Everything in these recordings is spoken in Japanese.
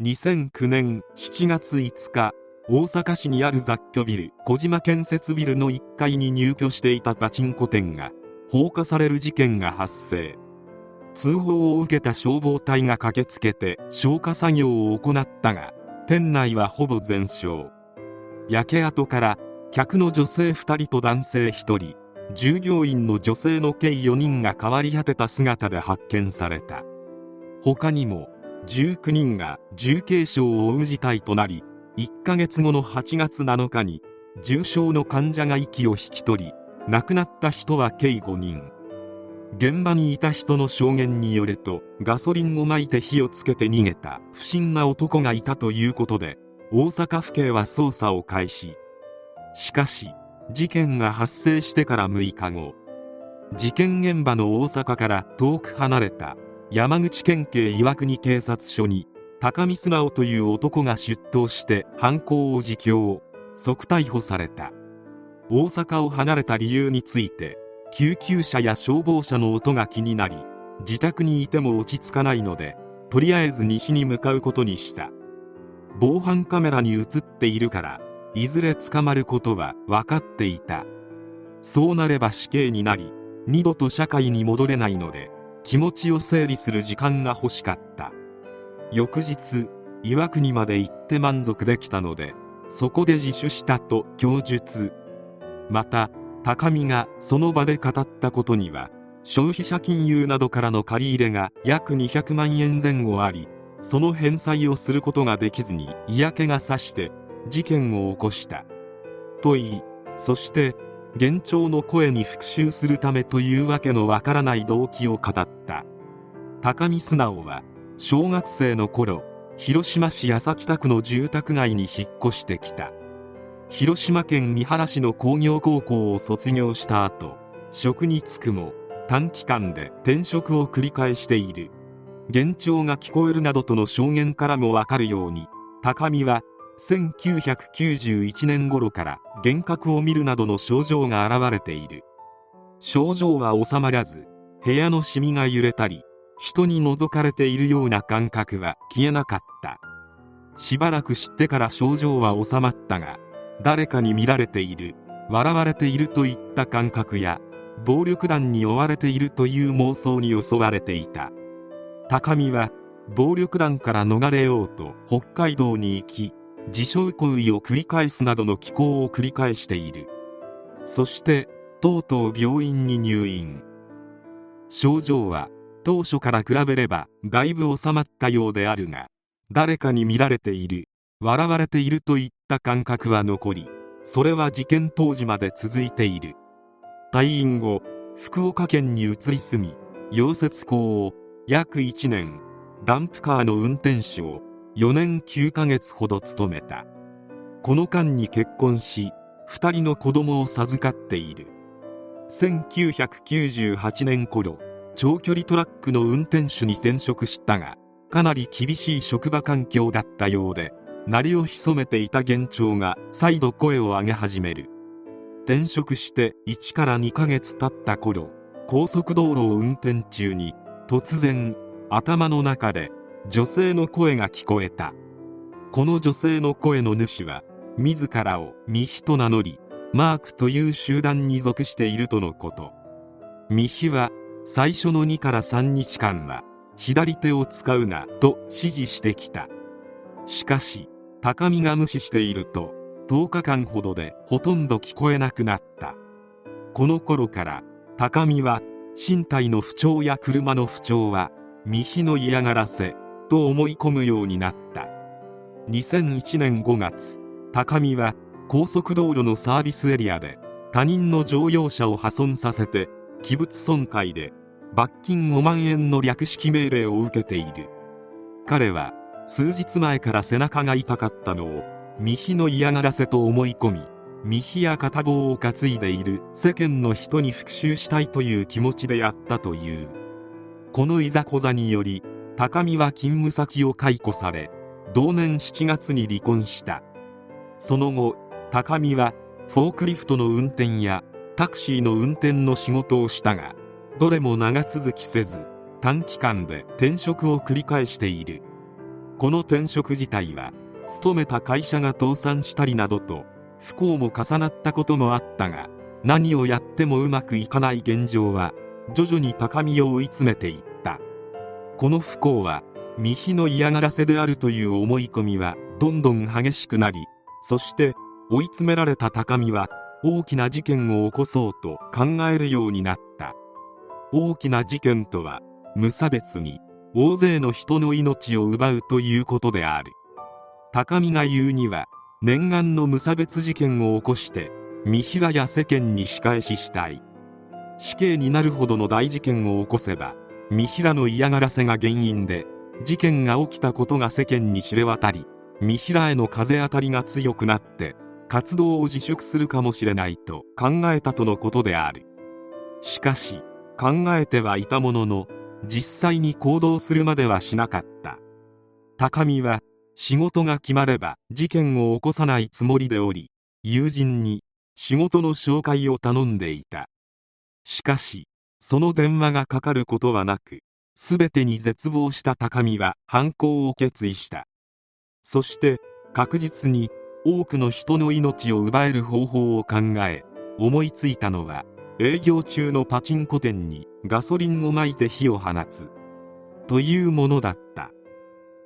2009年7月5日大阪市にある雑居ビル小島建設ビルの1階に入居していたパチンコ店が放火される事件が発生。通報を受けた消防隊が駆けつけて消火作業を行ったが店内はほぼ全焼。焼け跡から客の女性2人と男性1人従業員の女性の計4人が変わり果てた姿で発見された。他にも19人が重軽傷を負う事態となり1ヶ月後の8月7日に重症の患者が息を引き取り亡くなった人は計5人。現場にいた人の証言によるとガソリンをまいて火をつけて逃げた不審な男がいたということで大阪府警は捜査を開始。しかし事件が発生してから6日後事件現場の大阪から遠く離れた山口県警岩国警察署に高見素直という男が出頭して犯行を自供即逮捕された。大阪を離れた理由について救急車や消防車の音が気になり自宅にいても落ち着かないのでとりあえず西に向かうことにした。防犯カメラに映っているからいずれ捕まることは分かっていた。そうなれば死刑になり二度と社会に戻れないので気持ちを整理する時間が欲しかった。翌日岩国まで行って満足できたのでそこで自首したと供述。また高見がその場で語ったことには消費者金融などからの借り入れが約200万円前後ありその返済をすることができずに嫌気がさして事件を起こした。と言いそして幻聴の声に復讐するためというわけのわからない動機を語った。高見素直は小学生の頃広島市安佐北区の住宅街に引っ越してきた。広島県三原市の工業高校を卒業した後職に就くも短期間で転職を繰り返している。幻聴が聞こえるなどとの証言からもわかるように高見は1991年頃から幻覚を見るなどの症状が現れている。症状は収まらず部屋のシミが揺れたり人に覗かれているような感覚は消えなかった。しばらく知ってから症状は収まったが誰かに見られている笑われているといった感覚や暴力団に追われているという妄想に襲われていた。高見は暴力団から逃れようと北海道に行き自傷行為を繰り返すなどの気候を繰り返している。そしてとうとう病院に入院。症状は当初から比べればだいぶ収まったようであるが誰かに見られている。笑われているといった感覚は残りそれは事件当時まで続いている。退院後福岡県に移り住み溶接工を約1年ダンプカーの運転手を4年9ヶ月ほど務めた。この間に結婚し2人の子供を授かっている。1998年頃長距離トラックの運転手に転職したがかなり厳しい職場環境だったようで鳴りを潜めていた幻聴が再度声を上げ始める。転職して1から2ヶ月経った頃高速道路を運転中に突然頭の中で女性の声が聞こえた。この女性の声の主は自らをミヒと名乗りマークという集団に属しているとのこと。ミヒは最初の2から3日間は左手を使うなと指示してきた。しかし高見が無視していると10日間ほどでほとんど聞こえなくなった。この頃から高見は身体の不調や車の不調はミヒの嫌がらせと思い込むようになった。2001年5月高見は高速道路のサービスエリアで他人の乗用車を破損させて器物損壊で罰金5万円の略式命令を受けている。彼は数日前から背中が痛かったのをミヒの嫌がらせと思い込みミヒや片棒を担いでいる世間の人に復讐したいという気持ちでやったという。このいざこざにより高見は勤務先を解雇され同年7月に離婚した。その後高見はフォークリフトの運転やタクシーの運転の仕事をしたがどれも長続きせず短期間で転職を繰り返している。この転職自体は勤めた会社が倒産したりなどと不幸も重なったこともあったが何をやってもうまくいかない現状は徐々に高みを追い詰めていったこの不幸は見比の嫌がらせであるという思い込みはどんどん激しくなりそして追い詰められた高見は大きな事件を起こそうと考えるようになった。大きな事件とは無差別に大勢の人の命を奪うということである。高見が言うには念願の無差別事件を起こして見平や世間に仕返ししたい。死刑になるほどの大事件を起こせば見平の嫌がらせが原因で事件が起きたことが世間に知れ渡り見平への風当たりが強くなって活動を自粛するかもしれないと考えたとのことである。しかし考えてはいたものの実際に行動するまではしなかった。高見は仕事が決まれば事件を起こさないつもりでおり友人に仕事の紹介を頼んでいた。しかしその電話がかかることはなく全てに絶望した高見は犯行を決意した。そして確実に多くの人の命を奪える方法を考え思いついたのは営業中のパチンコ店にガソリンをまいて火を放つというものだった。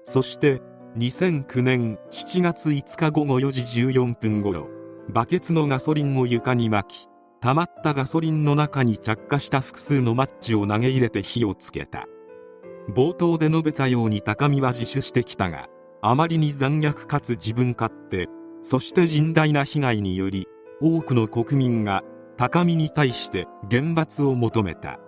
そして2009年7月5日午後4時14分頃バケツのガソリンを床にまき溜まったガソリンの中に着火した複数のマッチを投げ入れて火をつけた。冒頭で述べたように高見は自首してきたがあまりに残虐かつ自分勝手そして甚大な被害により多くの国民が高見に対して厳罰を求めた。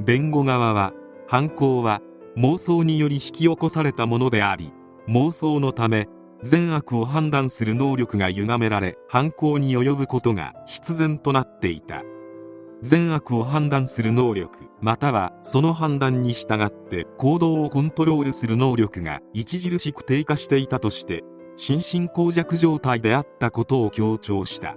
弁護側は犯行は妄想により引き起こされたものであり妄想のため善悪を判断する能力が歪められ犯行に及ぶことが必然となっていた。善悪を判断する能力またはその判断に従って行動をコントロールする能力が著しく低下していたとして心神耗弱状態であったことを強調した。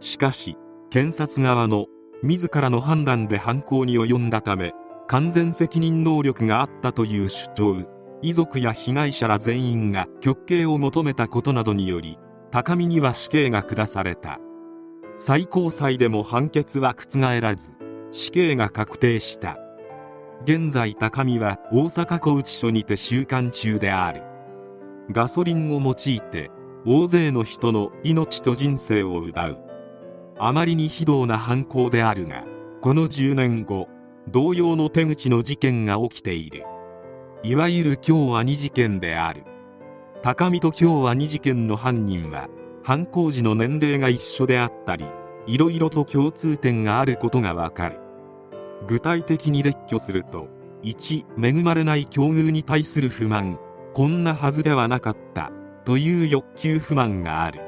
しかし検察側の自らの判断で犯行に及んだため完全責任能力があったという主張。遺族や被害者ら全員が極刑を求めたことなどにより高見には死刑が下された。最高裁でも判決は覆らず死刑が確定した。現在高見は大阪拘置所にて収監中である。ガソリンを用いて大勢の人の命と人生を奪う。あまりに非道な犯行であるがこの10年後同様の手口の事件が起きている。いわゆる京アニ事件である。高見と京アニ事件の犯人は犯行時の年齢が一緒であったりいろいろと共通点があることがわかる。具体的に列挙すると1恵まれない境遇に対する不満。こんなはずではなかった。という欲求不満がある。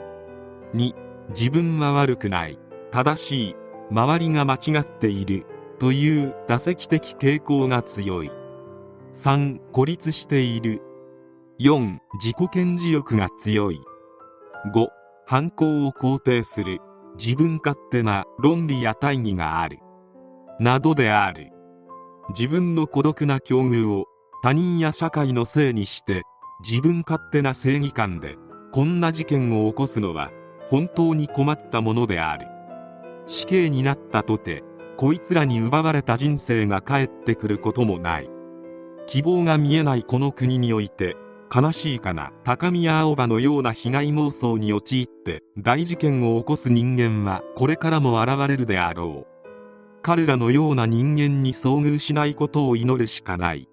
2自分は悪くない。正しい。周りが間違っている。という打席的傾向が強い。3孤立している。4自己顕示欲が強い。5犯行を肯定する。自分勝手な論理や大義がある。などである。自分の孤独な境遇を他人や社会のせいにして自分勝手な正義感でこんな事件を起こすのは本当に困ったものである。死刑になったとてこいつらに奪われた人生が返ってくることもない。希望が見えないこの国において悲しいかな高宮青葉のような被害妄想に陥って大事件を起こす人間はこれからも現れるであろう。彼らのような人間に遭遇しないことを祈るしかない。